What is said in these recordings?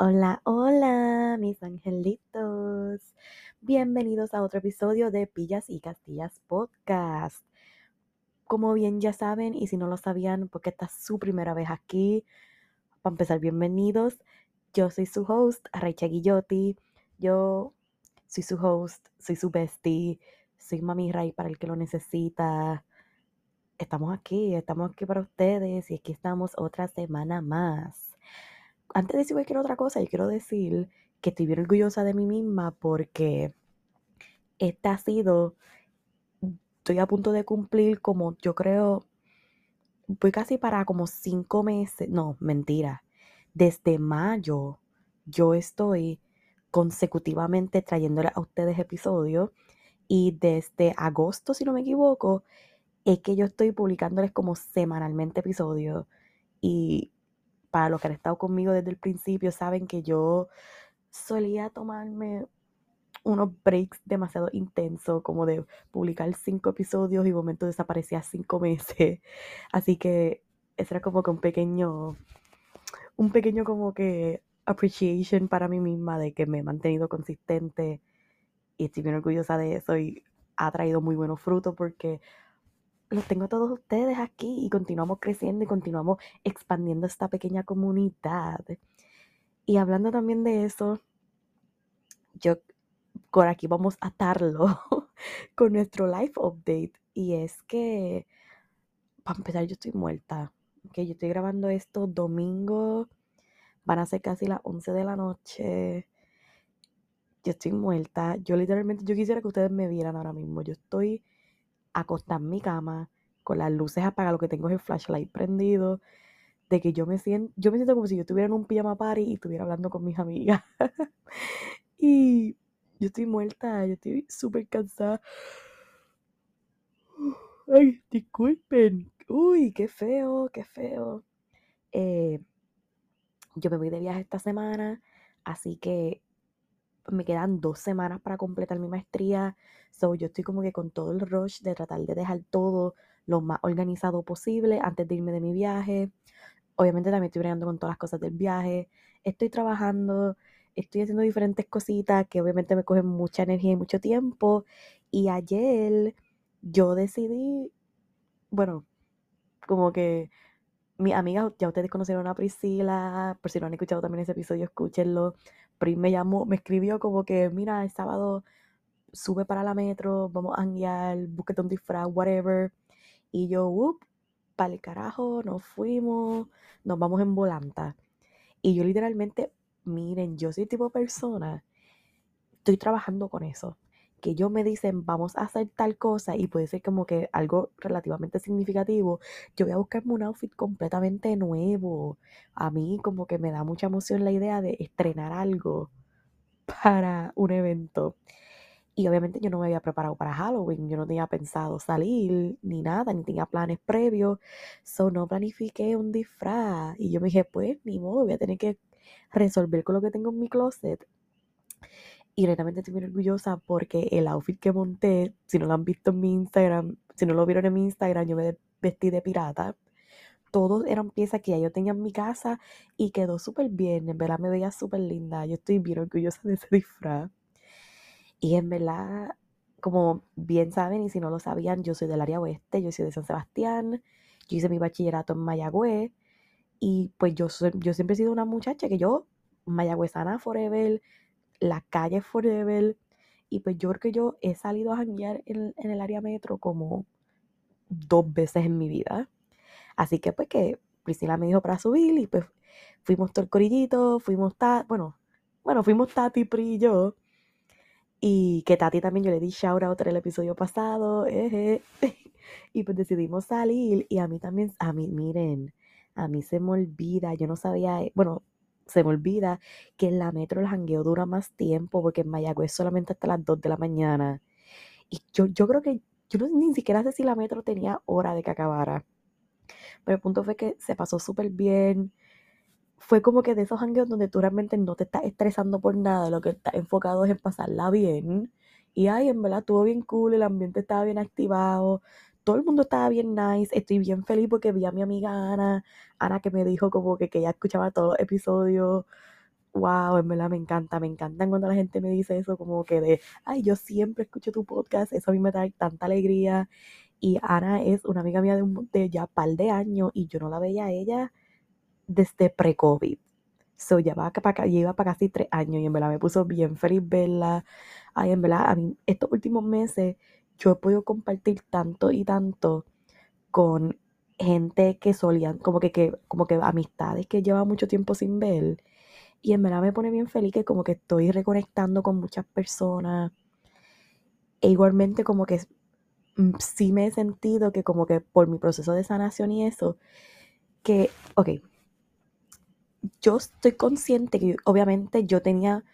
Hola, hola, mis angelitos. Bienvenidos a otro episodio de Pillas y Castillas Podcast. Como bien ya saben, y si no lo sabían, porque esta es su primera vez aquí, para empezar, bienvenidos. Yo soy su host, Rachel Guillotti. Yo soy su host, soy su bestie, soy Mami Ray para el que lo necesita. Estamos aquí, estamos aquí para ustedes y aquí estamos otra semana más antes de decir cualquier otra cosa, yo quiero decir que estoy bien orgullosa de mí misma porque esta ha sido, estoy a punto de cumplir como yo creo, voy casi para como cinco meses, no, mentira, desde mayo yo estoy consecutivamente trayéndole a ustedes episodios y desde agosto, si no me equivoco, es que yo estoy publicándoles como semanalmente episodios y para los que han estado conmigo desde el principio, saben que yo solía tomarme unos breaks demasiado intensos, como de publicar cinco episodios y momento desaparecía cinco meses. Así que ese era como que un pequeño, un pequeño como que appreciation para mí misma de que me he mantenido consistente y estoy bien orgullosa de eso y ha traído muy buenos frutos porque los tengo todos ustedes aquí y continuamos creciendo y continuamos expandiendo esta pequeña comunidad. Y hablando también de eso, yo por aquí vamos a atarlo con nuestro live update. Y es que, para empezar, yo estoy muerta. Que yo estoy grabando esto domingo, van a ser casi las 11 de la noche. Yo estoy muerta. Yo literalmente, yo quisiera que ustedes me vieran ahora mismo. Yo estoy acostar en mi cama con las luces apagadas, lo que tengo es el flashlight prendido, de que yo me siento, yo me siento como si yo estuviera en un pijama party y estuviera hablando con mis amigas. y yo estoy muerta, yo estoy súper cansada. Ay, disculpen. Uy, qué feo, qué feo. Eh, yo me voy de viaje esta semana, así que me quedan dos semanas para completar mi maestría. So, yo estoy como que con todo el rush de tratar de dejar todo lo más organizado posible antes de irme de mi viaje. Obviamente también estoy bregando con todas las cosas del viaje. Estoy trabajando, estoy haciendo diferentes cositas que obviamente me cogen mucha energía y mucho tiempo. Y ayer yo decidí, bueno, como que mi amiga, ya ustedes conocieron a Priscila, por si no han escuchado también ese episodio, escúchenlo. Me llamó, me escribió como que, mira, el sábado sube para la metro, vamos a guiar, búsquete un disfraz, whatever. Y yo, up, para el carajo, nos fuimos, nos vamos en volanta. Y yo literalmente, miren, yo soy tipo persona, estoy trabajando con eso que ellos me dicen vamos a hacer tal cosa y puede ser como que algo relativamente significativo, yo voy a buscarme un outfit completamente nuevo. A mí como que me da mucha emoción la idea de estrenar algo para un evento. Y obviamente yo no me había preparado para Halloween, yo no tenía pensado salir ni nada, ni tenía planes previos, so no planifiqué un disfraz. Y yo me dije, pues ni modo, voy a tener que resolver con lo que tengo en mi closet. Y realmente estoy muy orgullosa porque el outfit que monté, si no lo han visto en mi Instagram, si no lo vieron en mi Instagram, yo me vestí de pirata. Todos eran piezas que ya yo tenía en mi casa y quedó súper bien. En verdad me veía súper linda. Yo estoy bien orgullosa de ese disfraz. Y en verdad, como bien saben, y si no lo sabían, yo soy del área oeste, yo soy de San Sebastián. Yo hice mi bachillerato en Mayagüez. Y pues yo, yo siempre he sido una muchacha que yo, mayagüezana forever, la calle Forever. Y pues yo creo que yo he salido a janguear en, el área metro como dos veces en mi vida. Así que pues que Priscila me dijo para subir y pues fuimos todo el corillito, fuimos Tati, bueno, bueno, fuimos Tati, Pri y yo. Y que Tati también yo le di shout out en el episodio pasado. Y pues decidimos salir y a mí también, a mí, miren, a mí se me olvida, yo no sabía, eh, bueno, se me olvida que en la metro el jangueo dura más tiempo porque en Mayagüez solamente hasta las 2 de la mañana. Y yo, yo creo que, yo ni siquiera sé si la metro tenía hora de que acabara. Pero el punto fue que se pasó súper bien. Fue como que de esos hangueos donde tú realmente no te estás estresando por nada, lo que estás enfocado es en pasarla bien. Y ay, en verdad estuvo bien cool, el ambiente estaba bien activado, todo el mundo estaba bien nice, estoy bien feliz porque vi a mi amiga Ana, Ana que me dijo como que, que ella escuchaba todos los episodios. Wow, en verdad me encanta, me encantan cuando la gente me dice eso, como que de, ay, yo siempre escucho tu podcast, eso a mí me da tanta alegría. Y Ana es una amiga mía de, un, ya par de años y yo no la veía a ella desde pre-COVID. So, ya va para, lleva para casi tres años y en verdad me puso bien feliz verla. Ay, en verdad, a mí estos últimos meses yo he podido compartir tanto y tanto con gente que solían, como que, que, como que amistades que lleva mucho tiempo sin ver. Y en verdad me pone bien feliz que como que estoy reconectando con muchas personas. E igualmente como que mm, sí me he sentido que como que por mi proceso de sanación y eso, que, ok, yo estoy consciente que obviamente yo tenía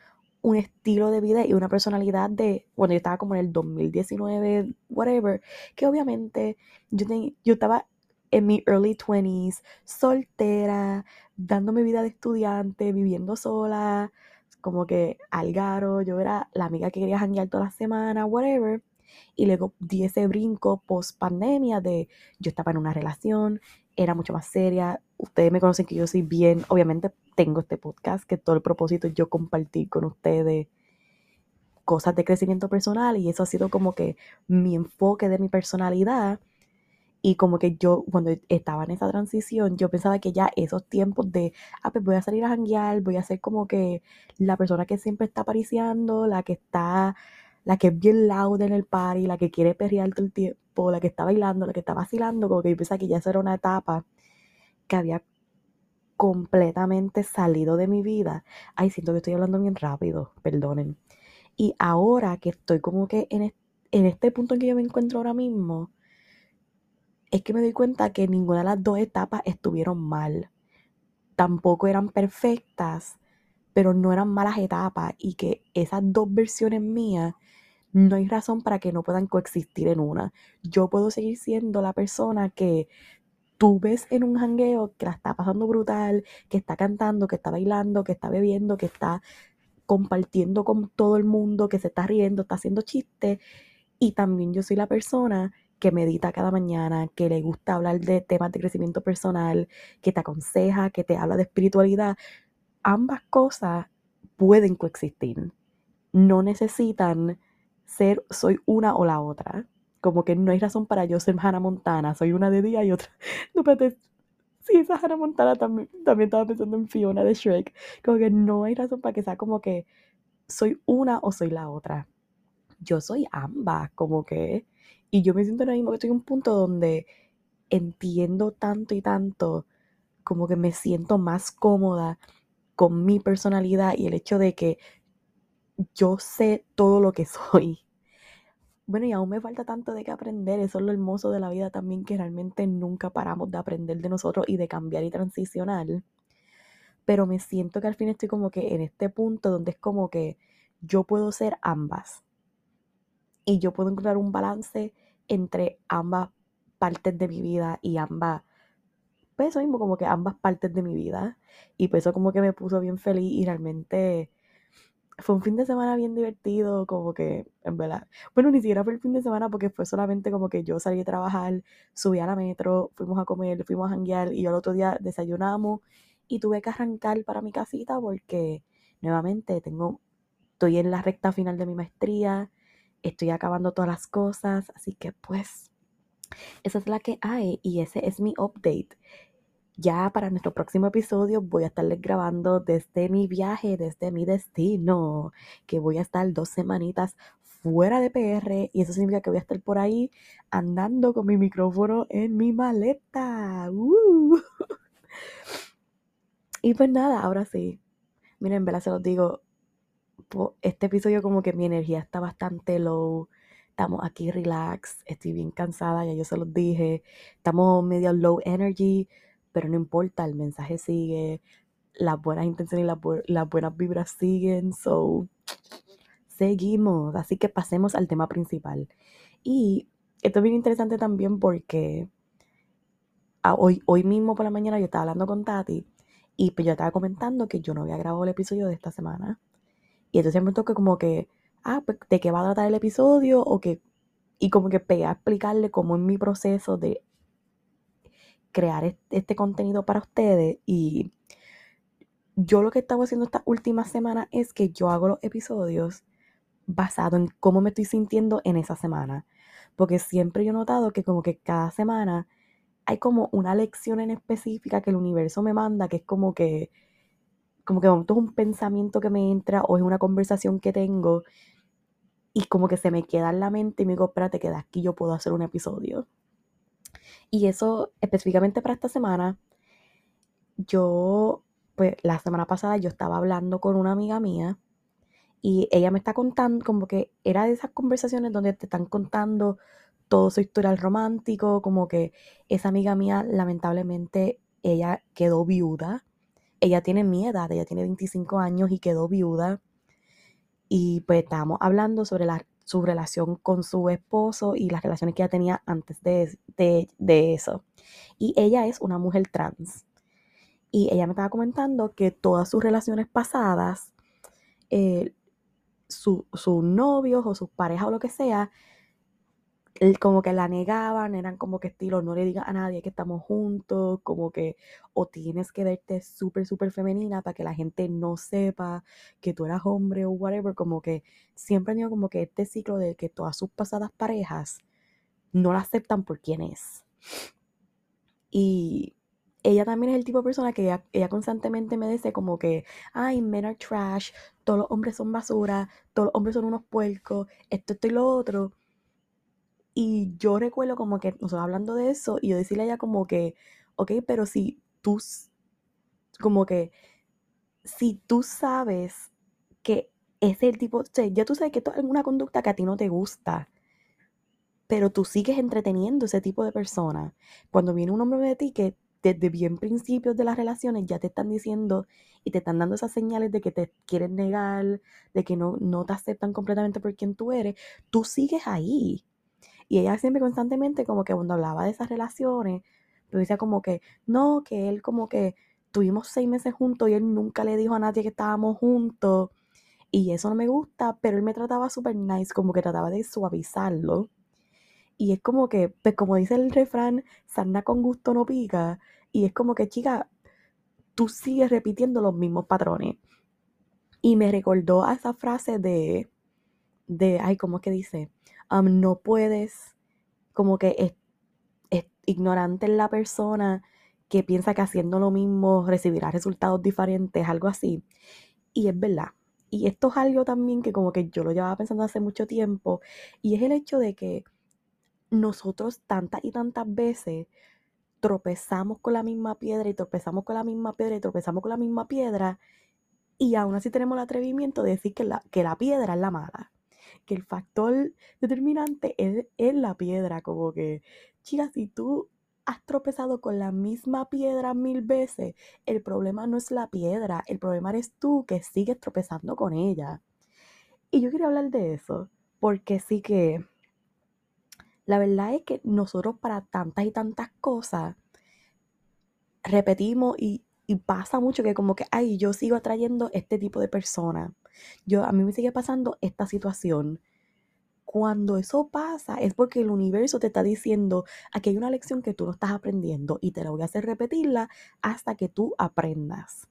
un estilo de vida y una personalidad de cuando yo estaba como en el 2019, whatever, que obviamente yo, yo estaba en mi early 20s, soltera, dándome vida de estudiante, viviendo sola, como que algaro, yo era la amiga que quería janguear toda la semana, whatever. Y luego di ese brinco post pandemia de yo estaba en una relación, era mucho más seria. Ustedes me conocen que yo soy bien, obviamente tengo este podcast, que todo el propósito es yo compartir con ustedes cosas de crecimiento personal y eso ha sido como que mi enfoque de mi personalidad. Y como que yo cuando estaba en esa transición yo pensaba que ya esos tiempos de ah pues voy a salir a janguear voy a ser como que la persona que siempre está apariciando la que está la que es bien loud en el party la que quiere perrear todo el tiempo la que está bailando la que está vacilando como que yo pensaba que ya eso era una etapa que había completamente salido de mi vida. Ay, siento que estoy hablando bien rápido, perdonen. Y ahora que estoy como que en, en este punto en que yo me encuentro ahora mismo, es que me doy cuenta que ninguna de las dos etapas estuvieron mal. Tampoco eran perfectas, pero no eran malas etapas y que esas dos versiones mías no hay razón para que no puedan coexistir en una. Yo puedo seguir siendo la persona que tú ves en un jangueo que la está pasando brutal, que está cantando, que está bailando, que está bebiendo, que está compartiendo con todo el mundo, que se está riendo, está haciendo chistes. Y también yo soy la persona que medita cada mañana, que le gusta hablar de temas de crecimiento personal, que te aconseja, que te habla de espiritualidad. Ambas cosas pueden coexistir. No necesitan ser soy una o la otra como que no hay razón para yo ser Hannah Montana, soy una de día y otra. No, espérate, sí, esa Hannah Montana también, también estaba pensando en Fiona de Shrek, como que no hay razón para que sea como que soy una o soy la otra. Yo soy ambas, como que, y yo me siento ahora mismo que estoy en un punto donde entiendo tanto y tanto, como que me siento más cómoda con mi personalidad y el hecho de que yo sé todo lo que soy bueno, y aún me falta tanto de qué aprender. Eso es lo hermoso de la vida también, que realmente nunca paramos de aprender de nosotros y de cambiar y transicionar. Pero me siento que al fin estoy como que en este punto donde es como que yo puedo ser ambas. Y yo puedo encontrar un balance entre ambas partes de mi vida y ambas, pues eso mismo, como que ambas partes de mi vida. Y pues eso como que me puso bien feliz y realmente fue un fin de semana bien divertido, como que, en verdad. Bueno, ni siquiera fue el fin de semana porque fue solamente como que yo salí a trabajar, subí a la metro, fuimos a comer, fuimos a janguear y yo el otro día desayunamos y tuve que arrancar para mi casita porque nuevamente tengo, estoy en la recta final de mi maestría, estoy acabando todas las cosas, así que pues, esa es la que hay y ese es mi update. Ya para nuestro próximo episodio voy a estarles grabando desde mi viaje, desde mi destino, que voy a estar dos semanitas fuera de PR y eso significa que voy a estar por ahí andando con mi micrófono en mi maleta. ¡Uh! Y pues nada, ahora sí. Miren, en verdad se los digo, este episodio como que mi energía está bastante low. Estamos aquí relax, estoy bien cansada, ya yo se los dije. Estamos medio low energy, pero no importa, el mensaje sigue, las buenas intenciones y las, buenas vibras siguen, so seguimos. Así que pasemos al tema principal. Y esto es bien interesante también porque hoy, hoy mismo por la mañana yo estaba hablando con Tati y pues yo estaba comentando que yo no había grabado el episodio de esta semana. Y entonces me que como que, ah, pues, ¿de qué va a tratar el episodio? O que, y como que pegué a explicarle cómo es mi proceso de crear este, contenido para ustedes. Y yo lo que estaba haciendo esta última semana es que yo hago los episodios basado en cómo me estoy sintiendo en esa semana. Porque siempre yo he notado que como que cada semana hay como una lección en específica que el universo me manda, que es como que, como que es un pensamiento que me entra o es una conversación que tengo y como que se me queda en la mente y me digo, espérate, que de aquí yo puedo hacer un episodio. Y eso específicamente para esta semana, yo, pues la semana pasada yo estaba hablando con una amiga mía y ella me está contando, como que era de esas conversaciones donde te están contando todo su historial romántico, como que esa amiga mía, lamentablemente, ella quedó viuda. Ella tiene mi edad, ella tiene 25 años y quedó viuda. Y pues estábamos hablando sobre la, su relación con su esposo y las relaciones que ella tenía antes de, de, eso. Y ella es una mujer trans. Y ella me estaba comentando que todas sus relaciones pasadas, eh, sus novios o sus parejas o lo que sea, como que la negaban, eran como que estilo, no le digas a nadie que estamos juntos, como que, o tienes que verte súper, súper femenina para que la gente no sepa que tú eras hombre o whatever, como que siempre han tenido como que este ciclo de que todas sus pasadas parejas no la aceptan por quién es. Y ella también es el tipo de persona que ella, ella, constantemente me dice como que, ay, men are trash, todos los hombres son basura, todos los hombres son unos puercos, esto, esto y lo otro. Y yo recuerdo como que nosotros hablando de eso y yo decirle a ella como que, ok, pero si tú, como que, si tú sabes que es el tipo, o sea, ya tú sabes que esto es alguna conducta que a ti no te gusta, pero tú sigues entreteniendo ese tipo de persona. Cuando viene un hombre de ti que desde bien principios de las relaciones ya te están diciendo y te están dando esas señales de que te quieren negar, de que no, no te aceptan completamente por quien tú eres, tú sigues ahí. Y ella siempre constantemente como que cuando hablaba de esas relaciones, me decía como que, no, que él como que tuvimos seis meses juntos y él nunca le dijo a nadie que estábamos juntos. Y eso no me gusta, pero él me trataba súper nice, como que trataba de suavizarlo. Y es como que, pues como dice el refrán, sarna con gusto no pica. Y es como que, chica, tú sigues repitiendo los mismos patrones. Y me recordó a esa frase de, de, ay, ¿cómo es que dice? No puedes, como que es, ignorante en la persona que piensa que haciendo lo mismo recibirá resultados diferentes, algo así. Y es verdad. Y esto es algo también que como que yo lo llevaba pensando hace mucho tiempo, y es el hecho de que nosotros tantas y tantas veces tropezamos con la misma piedra y tropezamos con la misma piedra y tropezamos con la misma piedra, y aún así tenemos el atrevimiento de decir que la, que la piedra es la mala que el factor determinante es, la piedra, como que, chicas, si tú has tropezado con la misma piedra mil veces, el problema no es la piedra, el problema eres tú que sigues tropezando con ella. Y yo quería hablar de eso, porque sí que la verdad es que nosotros para tantas y tantas cosas repetimos y, y pasa mucho que como que, ay, yo sigo atrayendo este tipo de persona. Yo, a mí me sigue pasando esta situación. Cuando eso pasa es porque el universo te está diciendo, aquí hay una lección que tú no estás aprendiendo y te la voy a hacer repetirla hasta que tú aprendas.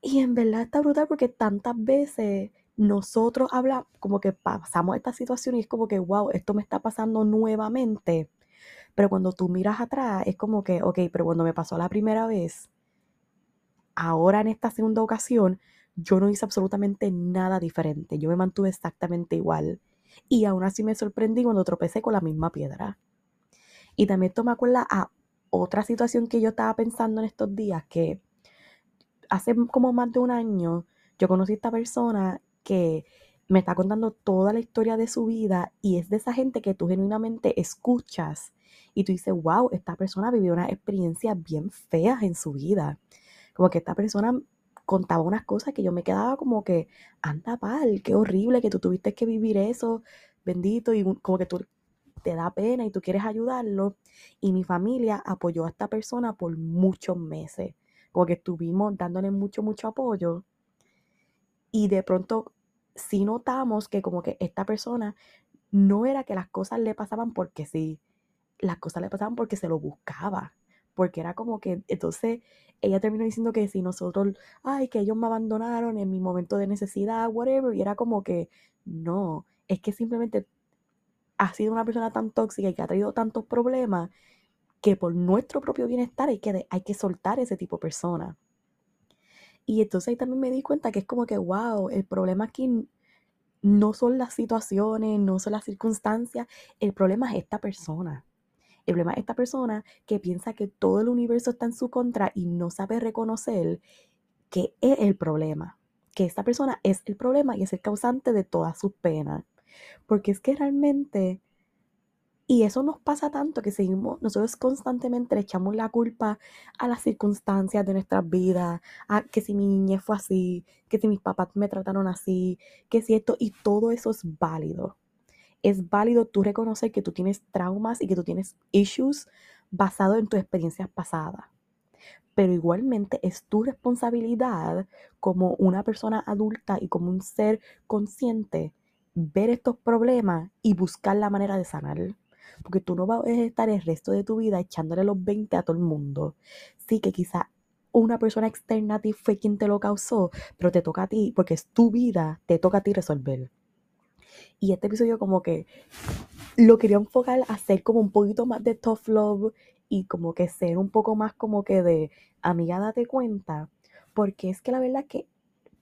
Y en verdad está brutal porque tantas veces nosotros hablamos, como que pasamos esta situación y es como que, wow, esto me está pasando nuevamente. Pero cuando tú miras atrás, es como que, ok, pero cuando me pasó la primera vez, ahora en esta segunda ocasión, yo no hice absolutamente nada diferente. Yo me mantuve exactamente igual. Y aún así me sorprendí cuando tropecé con la misma piedra. Y también esto me acuerda a otra situación que yo estaba pensando en estos días, que hace como más de un año yo conocí a esta persona que me está contando toda la historia de su vida y es de esa gente que tú genuinamente escuchas y tú dices, wow, esta persona vivió una experiencia bien feas en su vida. Como que esta persona contaba unas cosas que yo me quedaba como que, anda pal, qué horrible que tú tuviste que vivir eso, bendito, y como que tú te da pena y tú quieres ayudarlo. Y mi familia apoyó a esta persona por muchos meses, como que estuvimos dándole mucho, mucho apoyo. Y de pronto sí notamos que como que esta persona no era que las cosas le pasaban porque sí, las cosas le pasaban porque se lo buscaba. Porque era como que, entonces ella terminó diciendo que si nosotros, ay, que ellos me abandonaron en mi momento de necesidad, whatever, y era como que, no, es que simplemente ha sido una persona tan tóxica y que ha traído tantos problemas que por nuestro propio bienestar hay que, hay que soltar ese tipo de persona. Y entonces ahí también me di cuenta que es como que, wow, el problema aquí no son las situaciones, no son las circunstancias, el problema es esta persona. El problema es esta persona que piensa que todo el universo está en su contra y no sabe reconocer que es el problema, que esta persona es el problema y es el causante de todas sus penas. Porque es que realmente, y eso nos pasa tanto que seguimos, nosotros constantemente le echamos la culpa a las circunstancias de nuestras vidas, a que si mi niñez fue así, que si mis papás me trataron así, que si esto, y todo eso es válido es válido tú reconocer que tú tienes traumas y que tú tienes issues basados en tus experiencias pasadas. Pero igualmente es tu responsabilidad como una persona adulta y como un ser consciente ver estos problemas y buscar la manera de sanar. Porque tú no vas a estar el resto de tu vida echándole los 20 a todo el mundo. Sí que quizá una persona externa a ti fue quien te lo causó, pero te toca a ti, porque es tu vida, te toca a ti resolver. Y este episodio como que lo quería enfocar a ser como un poquito más de tough love y como que ser un poco más como que de amiga date cuenta, porque es que la verdad que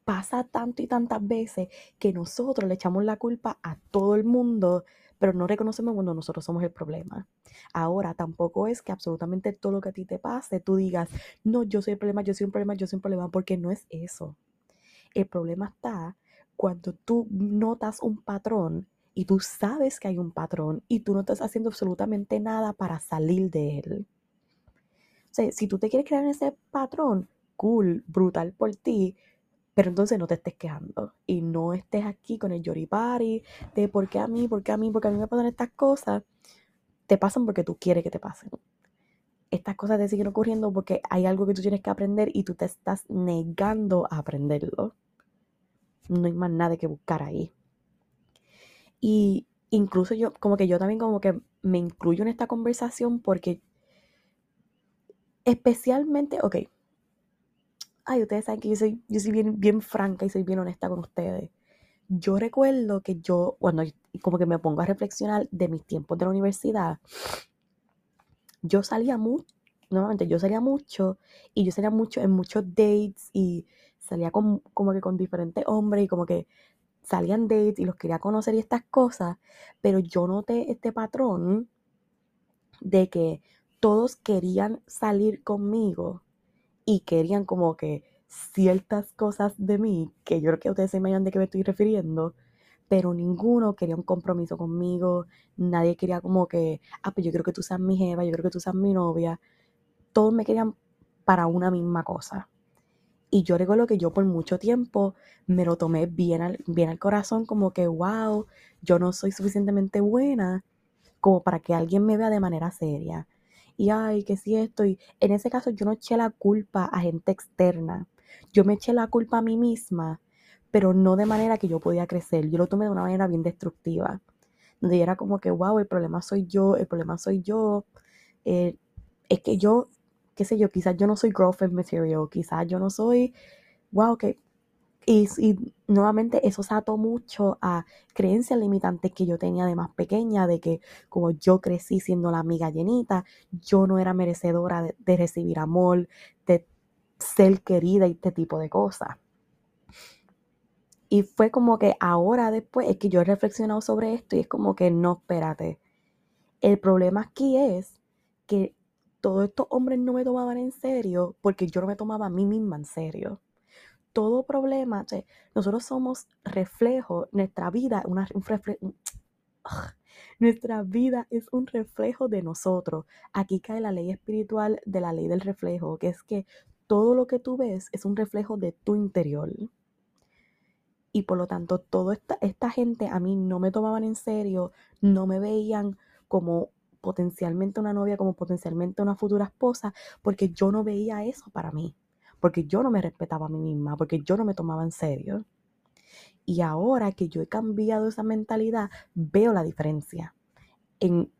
pasa tanto y tantas veces que nosotros le echamos la culpa a todo el mundo, pero no reconocemos cuando nosotros somos el problema. Ahora, tampoco es que absolutamente todo lo que a ti te pase, tú digas, no, yo soy el problema, yo soy un problema, yo soy un problema, porque no es eso. El problema está cuando tú notas un patrón y tú sabes que hay un patrón y tú no estás haciendo absolutamente nada para salir de él. O sea, si tú te quieres crear ese patrón, cool, brutal por ti, pero entonces no te estés quejando y no estés aquí con el yoripari de por qué a mí, por qué a mí, porque a mí me pasan estas cosas. Te pasan porque tú quieres que te pasen. Estas cosas te siguen ocurriendo porque hay algo que tú tienes que aprender y tú te estás negando a aprenderlo no hay más nada que buscar ahí. Y incluso yo, como que yo también como que me incluyo en esta conversación porque especialmente, ok, ay, ustedes saben que yo soy, yo soy bien, bien franca y soy bien honesta con ustedes. Yo recuerdo que yo, cuando como que me pongo a reflexionar de mis tiempos de la universidad, yo salía mucho, nuevamente yo salía mucho y yo salía mucho en muchos dates y salía como que con diferentes hombres y como que salían dates y los quería conocer y estas cosas, pero yo noté este patrón de que todos querían salir conmigo y querían como que ciertas cosas de mí, que yo creo que ustedes se imaginan de qué me estoy refiriendo, pero ninguno quería un compromiso conmigo, nadie quería como que, ah, pues yo creo que tú seas mi jeva, yo creo que tú seas mi novia, todos me querían para una misma cosa. Y yo recuerdo que yo por mucho tiempo me lo tomé bien al, bien al corazón, como que, wow, yo no soy suficientemente buena como para que alguien me vea de manera seria. Y ay, que si estoy. En ese caso yo no eché la culpa a gente externa. Yo me eché la culpa a mí misma, pero no de manera que yo podía crecer. Yo lo tomé de una manera bien destructiva. Donde era como que, wow, el problema soy yo, el problema soy yo. Eh, es que yo qué sé yo, quizás yo no soy girlfriend material, quizás yo no soy, wow, que... Y, y, nuevamente eso se ató mucho a creencias limitantes que yo tenía de más pequeña, de que como yo crecí siendo la amiga llenita, yo no era merecedora de, de recibir amor, de ser querida y este tipo de cosas. Y fue como que ahora después es que yo he reflexionado sobre esto y es como que no, espérate. El problema aquí es que todos estos hombres no me tomaban en serio porque yo no me tomaba a mí misma en serio. todo problema, nosotros somos reflejo, nuestra vida, un nuestra vida es un reflejo de nosotros. Aquí cae la ley espiritual de la ley del reflejo, que es que todo lo que tú ves es un reflejo de tu interior. Y por lo tanto, toda esta, esta gente a mí no me tomaban en serio, no me veían como potencialmente una novia, como potencialmente una futura esposa, porque yo no veía eso para mí, porque yo no me respetaba a mí misma, porque yo no me tomaba en serio. Y ahora que yo he cambiado esa mentalidad, veo la diferencia en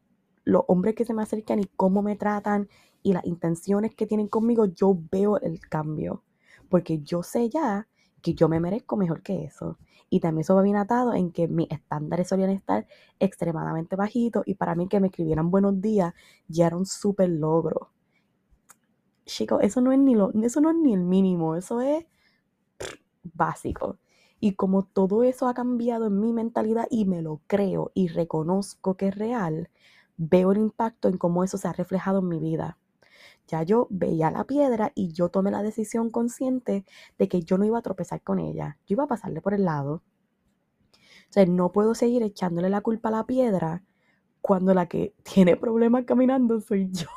los hombres que se me acercan y cómo me tratan y las intenciones que tienen conmigo, yo veo el cambio. Porque yo sé ya que yo me merezco mejor que eso. Y también eso va bien atado en que mis estándares solían estar extremadamente bajitos y para mí que me escribieran buenos días ya era un súper logro. Chicos, eso no es ni lo, eso no es ni el mínimo, eso es básico. Y como todo eso ha cambiado en mi mentalidad y me lo creo y reconozco que es real, veo el impacto en cómo eso se ha reflejado en mi vida. Ya yo veía la piedra y yo tomé la decisión consciente de que yo no iba a tropezar con ella, yo iba a pasarle por el lado. O sea, no puedo seguir echándole la culpa a la piedra cuando la que tiene problemas caminando soy yo.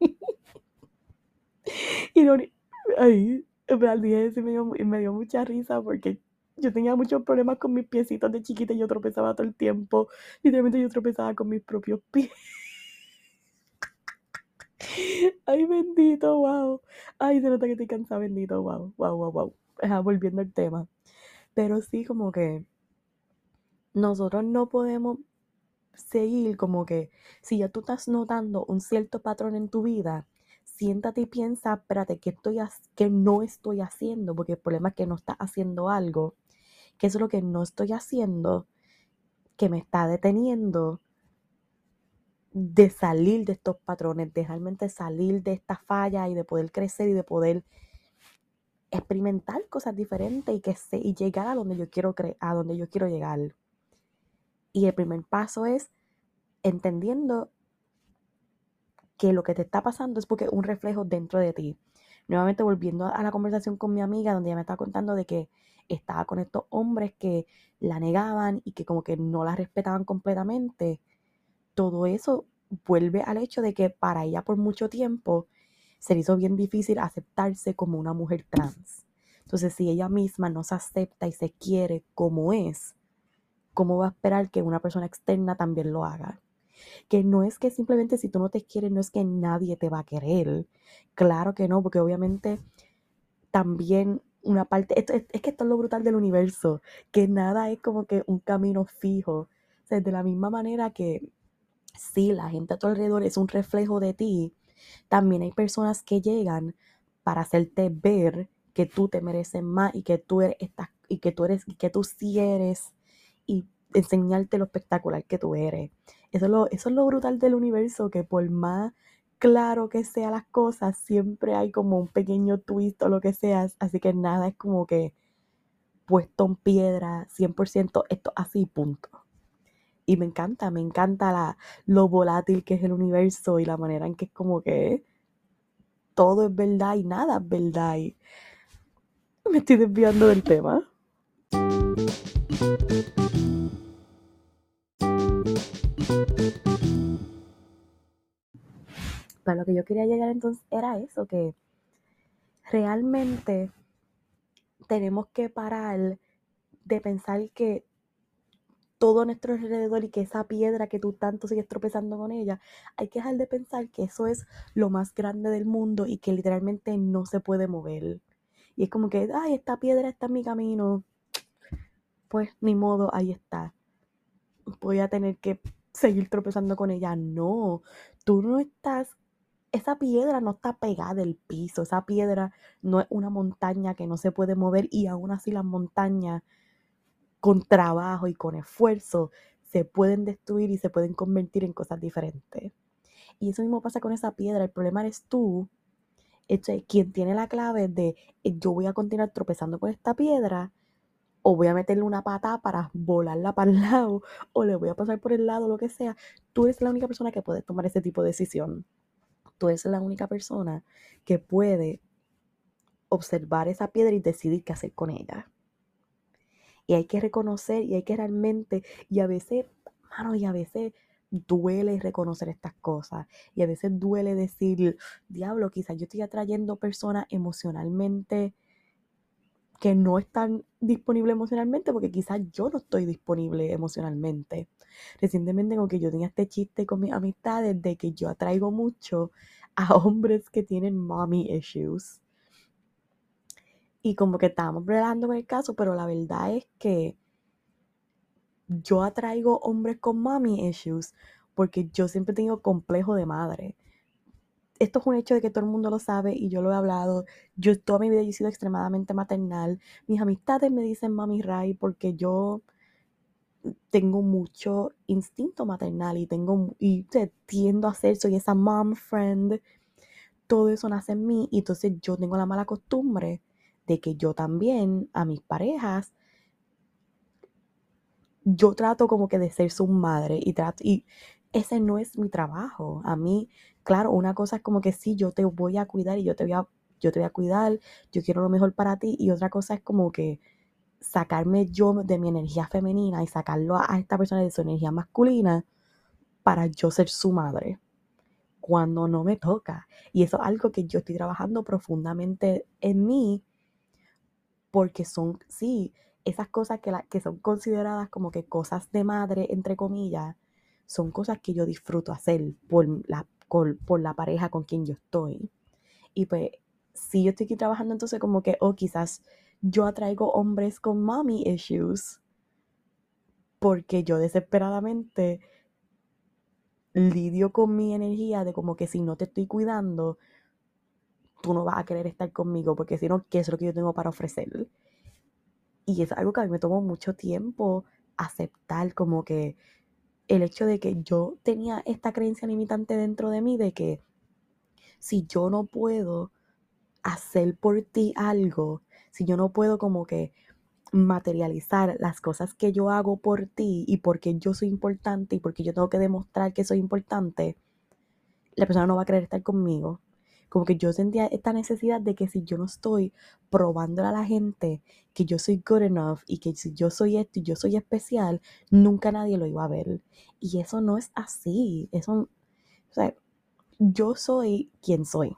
y no, ay, me dio, me dio mucha risa porque yo tenía muchos problemas con mis piecitos de chiquita y yo tropezaba todo el tiempo. Literalmente yo tropezaba con mis propios pies. Ay, bendito, wow. Ay, se nota que estoy cansada, bendito, wow, wow, wow, wow. volviendo al tema. Pero sí, como que nosotros no podemos seguir como que si ya tú estás notando un cierto patrón en tu vida, siéntate y piensa, espérate, ¿qué, estoy, qué no estoy haciendo? Porque el problema es que no estás haciendo algo. ¿Qué es lo que no estoy haciendo que me está deteniendo de salir de estos patrones, de realmente salir de esta falla y de poder crecer y de poder experimentar cosas diferentes y que y llegar a donde yo quiero a donde yo quiero llegar. Y el primer paso es entendiendo que lo que te está pasando es porque un reflejo dentro de ti. Nuevamente volviendo a la conversación con mi amiga donde ella me estaba contando de que estaba con estos hombres que la negaban y que como que no la respetaban completamente todo eso vuelve al hecho de que para ella por mucho tiempo se le hizo bien difícil aceptarse como una mujer trans. Entonces, si ella misma no se acepta y se quiere como es, ¿cómo va a esperar que una persona externa también lo haga? Que no es que simplemente si tú no te quieres, no es que nadie te va a querer. Claro que no, porque obviamente también una parte, esto, es, que esto es lo brutal del universo, que nada es como que un camino fijo. O sea, de la misma manera que si la gente a tu alrededor es un reflejo de ti, también hay personas que llegan para hacerte ver que tú te mereces más y que tú eres y que tú eres y que tú sí eres y enseñarte lo espectacular que tú eres. Eso es lo, eso es lo brutal del universo, que por más claro que sean las cosas, siempre hay como un pequeño twist o lo que sea, así que nada es como que puesto en piedra, 100% esto así, punto. Y me encanta, me encanta la, lo volátil que es el universo y la manera en que es como que todo es verdad y nada es verdad. Y me estoy desviando del tema. Pero lo que yo quería llegar entonces era eso, que realmente tenemos que parar de pensar que todo a nuestro alrededor y que esa piedra que tú tanto sigues tropezando con ella, hay que dejar de pensar que eso es lo más grande del mundo y que literalmente no se puede mover. Y es como que, ay, esta piedra está en mi camino. Pues ni modo, ahí está. Voy a tener que seguir tropezando con ella. No, tú no estás, esa piedra no está pegada del piso, esa piedra no es una montaña que no se puede mover y aún así las montañas con trabajo y con esfuerzo se pueden destruir y se pueden convertir en cosas diferentes. Y eso mismo pasa con esa piedra. El problema eres tú, este, quien tiene la clave de eh, yo voy a continuar tropezando con esta piedra o voy a meterle una pata para volarla para el lado o le voy a pasar por el lado, lo que sea. Tú eres la única persona que puede tomar ese tipo de decisión. Tú eres la única persona que puede observar esa piedra y decidir qué hacer con ella. Y hay que reconocer y hay que realmente, y a veces, mano, y a veces duele reconocer estas cosas. Y a veces duele decir, diablo, quizás yo estoy atrayendo personas emocionalmente que no están disponibles emocionalmente porque quizás yo no estoy disponible emocionalmente. Recientemente como que yo tenía este chiste con mis amistades de que yo atraigo mucho a hombres que tienen mommy issues. Y como que estábamos hablando con el caso, pero la verdad es que yo atraigo hombres con mommy issues porque yo siempre tengo complejo de madre esto es un hecho de que todo el mundo lo sabe y yo lo he hablado. Yo toda mi vida he sido extremadamente maternal. Mis amistades me dicen mami Ray porque yo tengo mucho instinto maternal y tengo y tiendo a ser, soy esa mom friend. Todo eso nace en mí y entonces yo tengo la mala costumbre de que yo también a mis parejas yo trato como que de ser su madre y trato y ese no es mi trabajo. A mí, claro, una cosa es como que sí, yo te voy a cuidar y yo te voy a, yo te voy a cuidar, yo quiero lo mejor para ti. Y otra cosa es como que sacarme yo de mi energía femenina y sacarlo a, esta persona de su energía masculina para yo ser su madre cuando no me toca. Y eso es algo que yo estoy trabajando profundamente en mí porque son, sí, esas cosas que, la, que son consideradas como que cosas de madre, entre comillas, son cosas que yo disfruto hacer por la, por, la pareja con quien yo estoy. Y pues, si yo estoy aquí trabajando, entonces como que, o oh, quizás yo atraigo hombres con mommy issues, porque yo desesperadamente lidio con mi energía de como que si no te estoy cuidando, tú no vas a querer estar conmigo, porque si no, ¿qué es lo que yo tengo para ofrecer? Y es algo que a mí me tomó mucho tiempo aceptar, como que el hecho de que yo tenía esta creencia limitante dentro de mí de que si yo no puedo hacer por ti algo, si yo no puedo como que materializar las cosas que yo hago por ti y porque yo soy importante y porque yo tengo que demostrar que soy importante, la persona no va a querer estar conmigo como que yo sentía esta necesidad de que si yo no estoy probándole a la gente que yo soy good enough y que si yo soy esto y yo soy especial, nunca nadie lo iba a ver. Y eso no es así. Eso, o sea, yo soy quien soy.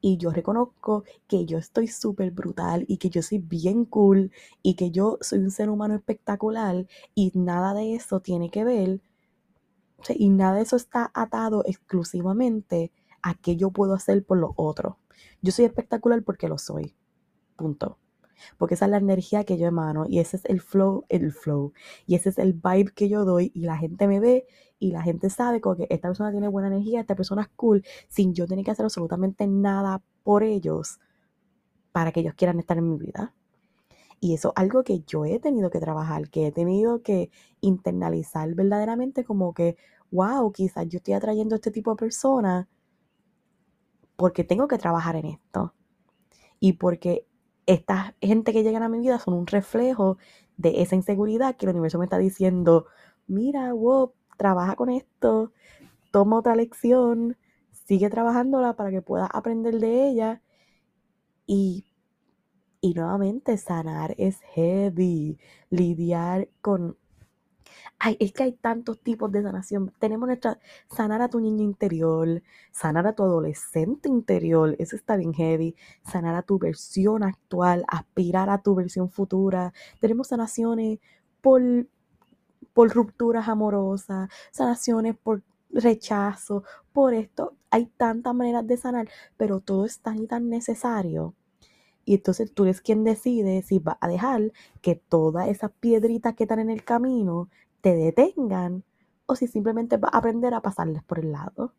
Y yo reconozco que yo estoy súper brutal y que yo soy bien cool y que yo soy un ser humano espectacular y nada de eso tiene que ver, y nada de eso está atado exclusivamente a qué yo puedo hacer por los otros. Yo soy espectacular porque lo soy. Punto. Porque esa es la energía que yo emano y ese es el flow, el flow. Y ese es el vibe que yo doy y la gente me ve y la gente sabe que esta persona tiene buena energía, esta persona es cool, sin yo tener que hacer absolutamente nada por ellos para que ellos quieran estar en mi vida. Y eso es algo que yo he tenido que trabajar, que he tenido que internalizar verdaderamente como que, wow, quizás yo estoy atrayendo a este tipo de personas porque tengo que trabajar en esto. Y porque esta gente que llegan a mi vida son un reflejo de esa inseguridad que el universo me está diciendo, mira, wow, trabaja con esto, toma otra lección, sigue trabajándola para que puedas aprender de ella. Y, y nuevamente, sanar es heavy. Lidiar con Ay, es que hay tantos tipos de sanación. Tenemos nuestra sanar a tu niño interior, sanar a tu adolescente interior, eso está bien heavy, sanar a tu versión actual, aspirar a tu versión futura. Tenemos sanaciones por, por rupturas amorosas, sanaciones por rechazo, por esto. Hay tantas maneras de sanar, pero todo es tan y tan necesario. Y entonces tú eres quien decide si va a dejar que todas esas piedritas que están en el camino te detengan o si simplemente vas a aprender a pasarles por el lado.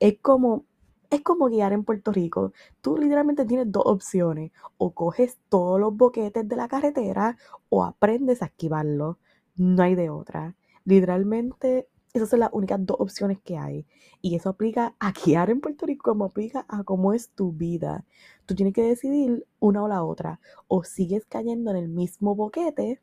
Es como, es como guiar en Puerto Rico. Tú literalmente tienes dos opciones. O coges todos los boquetes de la carretera o aprendes a esquivarlos. No hay de otra. Literalmente esas son las únicas dos opciones que hay. Y eso aplica a guiar en Puerto Rico como aplica a cómo es tu vida. Tú tienes que decidir una o la otra. O sigues cayendo en el mismo boquete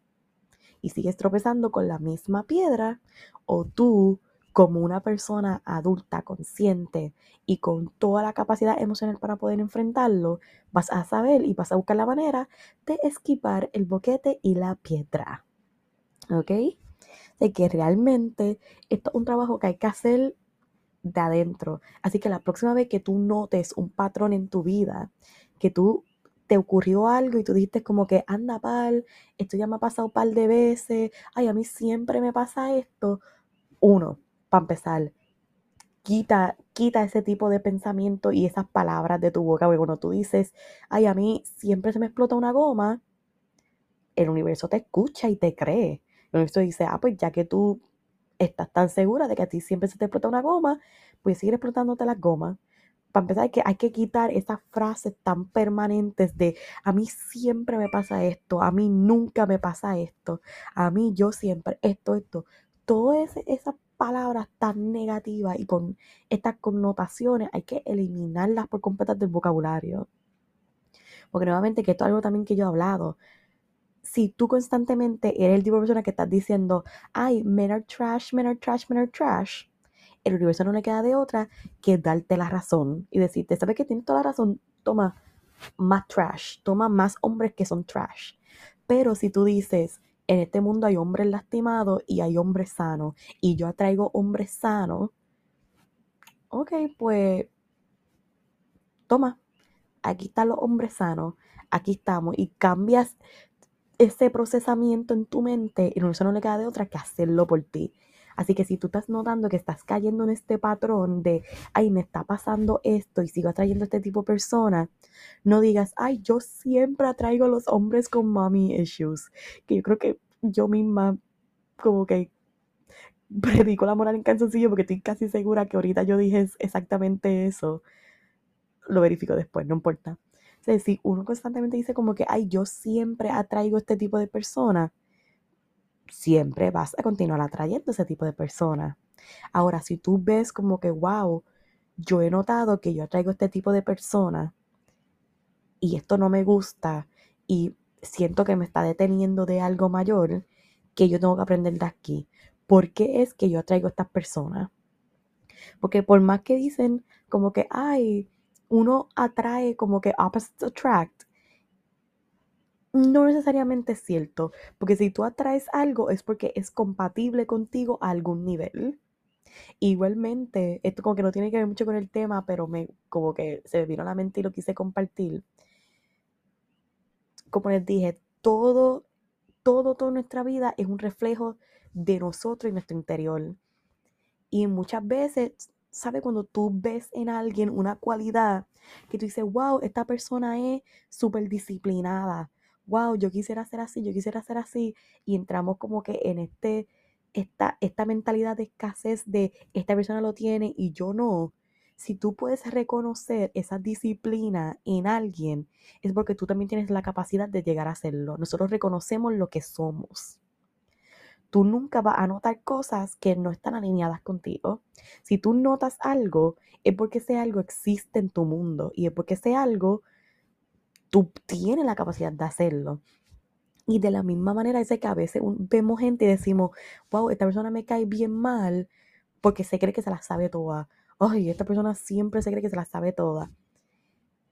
y sigues tropezando con la misma piedra o tú como una persona adulta, consciente y con toda la capacidad emocional para poder enfrentarlo, vas a saber y vas a buscar la manera de esquivar el boquete y la piedra. ¿Ok? De que realmente esto es un trabajo que hay que hacer de adentro. Así que la próxima vez que tú notes un patrón en tu vida, que tú te ocurrió algo y tú dijiste como que anda pal, esto ya me ha pasado un par de veces, ay, a mí siempre me pasa esto. Uno, para empezar, quita, quita ese tipo de pensamiento y esas palabras de tu boca, porque cuando tú dices, ay, a mí siempre se me explota una goma, el universo te escucha y te cree. El universo dice, ah, pues ya que tú estás tan segura de que a ti siempre se te explota una goma, pues sigue explotándote las gomas para empezar, hay que, hay que quitar esas frases tan permanentes de a mí siempre me pasa esto, a mí nunca me pasa esto, a mí yo siempre, esto, esto. Todas esas palabras tan negativas y con estas connotaciones hay que eliminarlas por completo del vocabulario. Porque nuevamente, que esto es algo también que yo he hablado. Si tú constantemente eres el tipo de persona que estás diciendo, ay, men are trash, men are trash, men are trash, el universo no le queda de otra que darte la razón y decirte, ¿sabes que tienes toda la razón? Toma más trash, toma más hombres que son trash. Pero si tú dices, en este mundo hay hombres lastimados y hay hombres sanos, y yo atraigo hombres sanos, ok, pues toma, aquí están los hombres sanos, aquí estamos, y cambias ese procesamiento en tu mente, y el universo no le queda de otra que hacerlo por ti. Así que si tú estás notando que estás cayendo en este patrón de, ay, me está pasando esto y sigo atrayendo a este tipo de persona, no digas, ay, yo siempre atraigo a los hombres con mommy issues. Que yo creo que yo misma como que predico la moral en canzoncillo porque estoy casi segura que ahorita yo dije exactamente eso. Lo verifico después, no importa. O sea, si uno constantemente dice como que, ay, yo siempre atraigo a este tipo de persona, siempre vas a continuar atrayendo ese tipo de personas. Ahora, si tú ves como que, wow, yo he notado que yo atraigo este tipo de personas y esto no me gusta y siento que me está deteniendo de algo mayor que yo tengo que aprender de aquí. ¿Por qué es que yo atraigo a estas personas? Porque por más que dicen como que, ay, uno atrae como que opposites attract, no necesariamente es cierto, porque si tú atraes algo es porque es compatible contigo a algún nivel. Igualmente, esto como que no tiene que ver mucho con el tema, pero me como que se me vino a la mente y lo quise compartir. Como les dije, todo, todo, toda nuestra vida es un reflejo de nosotros y nuestro interior. Y muchas veces, ¿sabe? Cuando tú ves en alguien una cualidad que tú dices, wow, esta persona es súper disciplinada, wow, yo quisiera ser así, yo quisiera ser así, y entramos como que en este, esta, esta mentalidad de escasez de esta persona lo tiene y yo no. Si tú puedes reconocer esa disciplina en alguien, es porque tú también tienes la capacidad de llegar a hacerlo. Nosotros reconocemos lo que somos. Tú nunca vas a notar cosas que no están alineadas contigo. Si tú notas algo, es porque ese algo existe en tu mundo y es porque ese algo tú tienes la capacidad de hacerlo. Y de la misma manera es que a veces vemos gente y decimos, wow, esta persona me cae bien mal porque se cree que se la sabe toda. Ay, esta persona siempre se cree que se la sabe toda.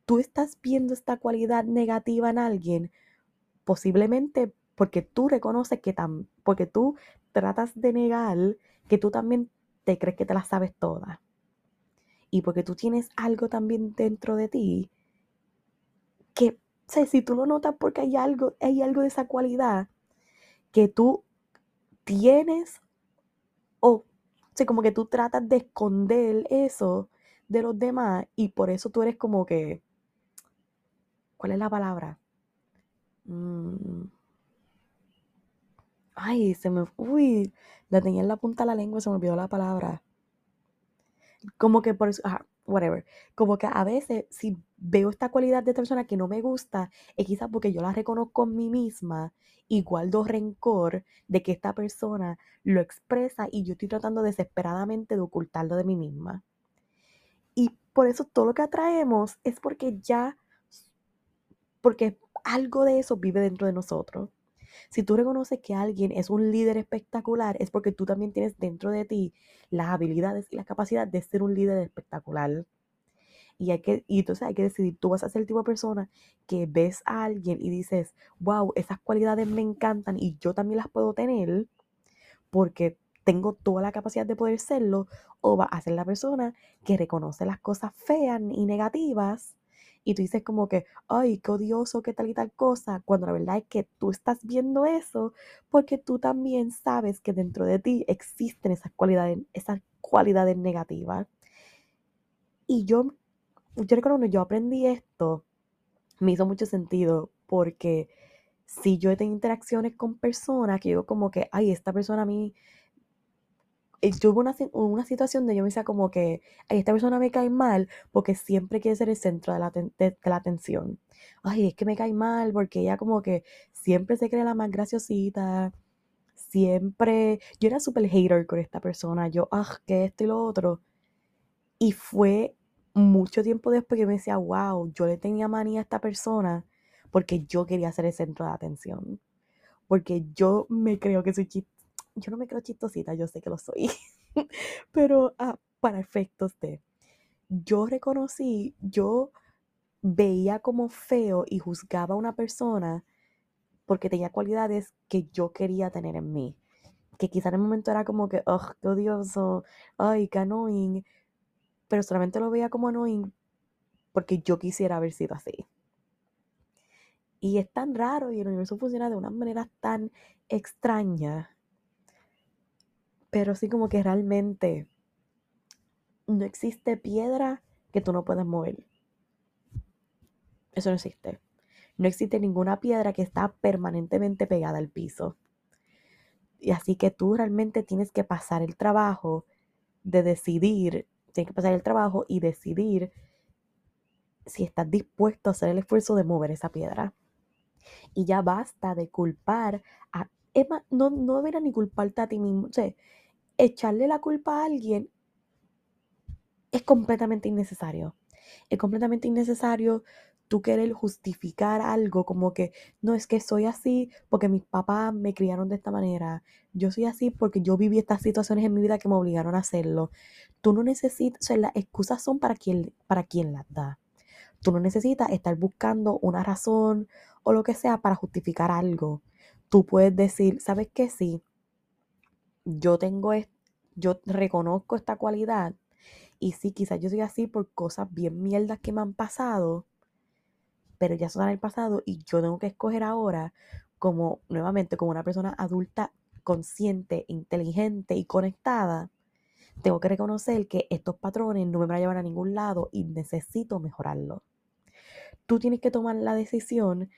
Tú estás viendo esta cualidad negativa en alguien, posiblemente porque tú reconoces que tan, porque tú tratas de negar que tú también te crees que te la sabes toda. Y porque tú tienes algo también dentro de ti sé, si tú lo notas porque hay algo, hay algo de esa cualidad que tú tienes o, sé, como que tú tratas de esconder eso de los demás y por eso tú eres como que, ¿cuál es la palabra? Mm. Ay, se me, uy, la tenía en la punta de la lengua, se me olvidó la palabra. Como que por eso, whatever. Como que a veces si veo esta cualidad de esta persona que no me gusta, es quizás porque yo la reconozco en mí misma y guardo rencor de que esta persona lo expresa y yo estoy tratando desesperadamente de ocultarlo de mí misma. Y por eso todo lo que atraemos es porque ya, porque algo de eso vive dentro de nosotros. Si tú reconoces que alguien es un líder espectacular, es porque tú también tienes dentro de ti las habilidades y la capacidad de ser un líder espectacular. Y, hay que, y entonces hay que decidir, tú vas a ser el tipo de persona que ves a alguien y dices, wow, esas cualidades me encantan y yo también las puedo tener porque tengo toda la capacidad de poder serlo, o va a ser la persona que reconoce las cosas feas y negativas y tú dices como que, ay, qué odioso, qué tal y tal cosa, cuando la verdad es que tú estás viendo eso porque tú también sabes que dentro de ti existen esas cualidades, esas cualidades negativas. Y yo, yo recuerdo yo aprendí esto, me hizo mucho sentido porque si yo he tenido interacciones con personas que digo como que, ay, esta persona a mí yo hubo una, una, situación donde yo me decía como que esta persona me cae mal porque siempre quiere ser el centro de la, de, la, atención. Ay, es que me cae mal porque ella como que siempre se cree la más graciosita. Siempre, yo era súper hater con esta persona. Yo, ah, que esto y lo otro. Y fue mucho tiempo después que me decía, wow, yo le tenía manía a esta persona porque yo quería ser el centro de atención. Porque yo me creo que soy yo no me creo chistosita, yo sé que lo soy, pero ah, para efectos de, yo reconocí, yo veía como feo y juzgaba a una persona porque tenía cualidades que yo quería tener en mí. Que quizá en el momento era como que, oh, qué odioso, ay, qué annoying. Pero solamente lo veía como annoying porque yo quisiera haber sido así. Y es tan raro y el universo funciona de una manera tan extraña pero sí como que realmente no existe piedra que tú no puedas mover. Eso no existe. No existe ninguna piedra que está permanentemente pegada al piso. Y así que tú realmente tienes que pasar el trabajo de decidir, tienes que pasar el trabajo y decidir si estás dispuesto a hacer el esfuerzo de mover esa piedra. Y ya basta de culpar a Emma, no, no debería ni culparte a ti mismo. O sea, echarle la culpa a alguien es completamente innecesario. Es completamente innecesario tú querer justificar algo como que no es que soy así porque mis papás me criaron de esta manera. Yo soy así porque yo viví estas situaciones en mi vida que me obligaron a hacerlo. Tú no necesitas, o sea, las excusas son para quien, para quien las da. Tú no necesitas estar buscando una razón o lo que sea para justificar algo tú puedes decir, ¿sabes qué? Sí, yo tengo, yo reconozco esta cualidad y sí, quizás yo soy así por cosas bien mierdas que me han pasado, pero ya son en el pasado y yo tengo que escoger ahora como, nuevamente, como una persona adulta, consciente, inteligente y conectada, tengo que reconocer que estos patrones no me van a llevar a ningún lado y necesito mejorarlo. Tú tienes que tomar la decisión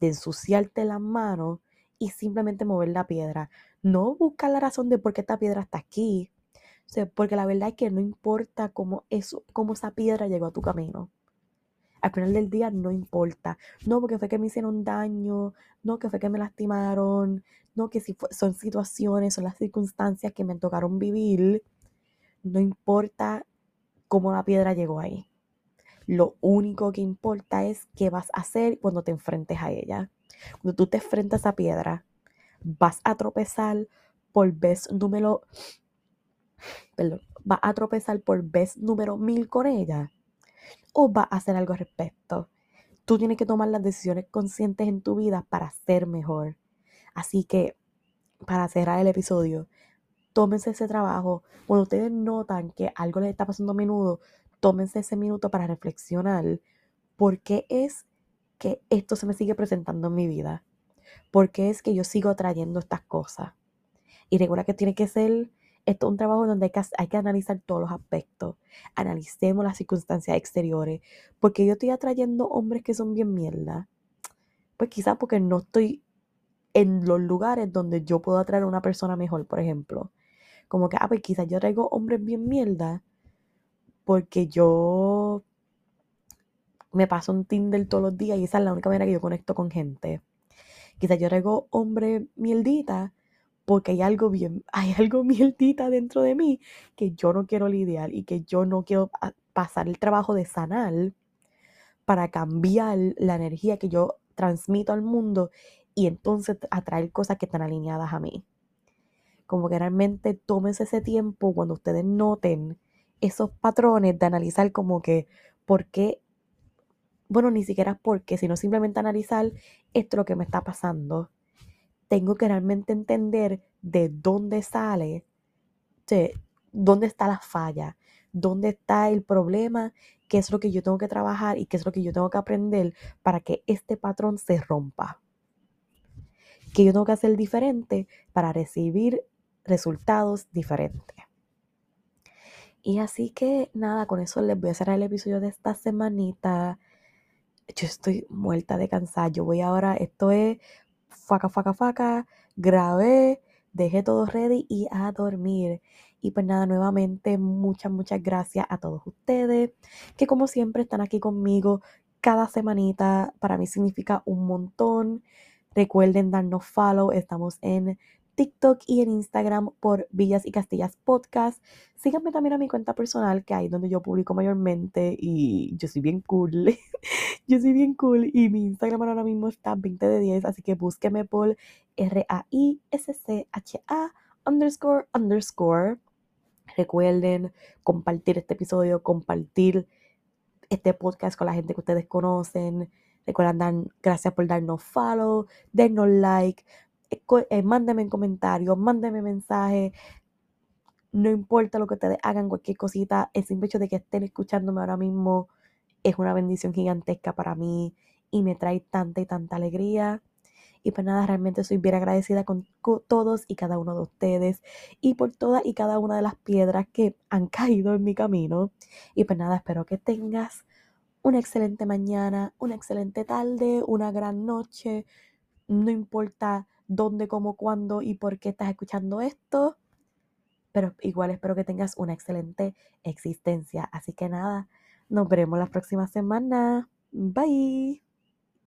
de ensuciarte las manos y simplemente mover la piedra. No buscar la razón de por qué esta piedra está aquí. O sea, porque la verdad es que no importa cómo, eso, cómo esa piedra llegó a tu camino. Al final del día no importa. No porque fue que me hicieron daño, no que fue que me lastimaron, no que si son situaciones, son las circunstancias que me tocaron vivir. No importa cómo la piedra llegó ahí. Lo único que importa es qué vas a hacer cuando te enfrentes a ella. Cuando tú te enfrentas a piedra, vas a tropezar por vez número, perdón, vas a tropezar por vez número mil con ella o vas a hacer algo al respecto. Tú tienes que tomar las decisiones conscientes en tu vida para ser mejor. Así que, para cerrar el episodio, tómense ese trabajo. Cuando ustedes notan que algo les está pasando a menudo, tómense ese minuto para reflexionar por qué es que esto se me sigue presentando en mi vida, por qué es que yo sigo atrayendo estas cosas. Y recuerda que tiene que ser esto un trabajo donde hay que, hay que analizar todos los aspectos, analicemos las circunstancias exteriores, porque yo estoy atrayendo hombres que son bien mierda. Pues quizás porque no estoy en los lugares donde yo puedo atraer a una persona mejor, por ejemplo. Como que, ah, pues quizás yo traigo hombres bien mierda porque yo me paso un Tinder todos los días y esa es la única manera que yo conecto con gente. Quizás yo traigo hombre mierdita porque hay algo bien, hay algo mierdita dentro de mí que yo no quiero lidiar y que yo no quiero pasar el trabajo de sanar para cambiar la energía que yo transmito al mundo y entonces atraer cosas que están alineadas a mí. Como que realmente tómense ese tiempo cuando ustedes noten esos patrones de analizar como que por qué, bueno, ni siquiera por qué, sino simplemente analizar esto es lo que me está pasando. Tengo que realmente entender de dónde sale, de dónde está la falla, dónde está el problema, qué es lo que yo tengo que trabajar y qué es lo que yo tengo que aprender para que este patrón se rompa. Que yo tengo que hacer diferente para recibir resultados diferentes. Y así que nada, con eso les voy a cerrar el episodio de esta semanita. Yo estoy muerta de cansar. Yo voy ahora, esto es faca, faca, faca. Grabé, dejé todo ready y a dormir. Y pues nada, nuevamente muchas, muchas gracias a todos ustedes que como siempre están aquí conmigo cada semanita. Para mí significa un montón. Recuerden darnos follow. Estamos en TikTok y en Instagram por Villas y Castillas Podcast. Síganme también a mi cuenta personal, que ahí donde yo publico mayormente y yo soy bien cool. yo soy bien cool y mi Instagram ahora mismo está 20 de 10, así que búsqueme por R-A-I-S-C-H-A underscore underscore. Recuerden compartir este episodio, compartir este podcast con la gente que ustedes conocen. Recuerden dar, gracias por darnos follow, darnos like, eh, eh, en comentarios, mándenme mensajes. No importa lo que ustedes hagan, cualquier cosita, el simple hecho de que estén escuchándome ahora mismo es una bendición gigantesca para mí y me trae tanta y tanta alegría. Y pues nada, realmente soy bien agradecida con todos y cada uno de ustedes y por todas y cada una de las piedras que han caído en mi camino. Y pues nada, espero que tengas una excelente mañana, una excelente tarde, una gran noche. No importa dónde, cómo, cuándo y por qué estás escuchando esto. Pero igual espero que tengas una excelente existencia. Así que nada, nos veremos la próxima semana. Bye.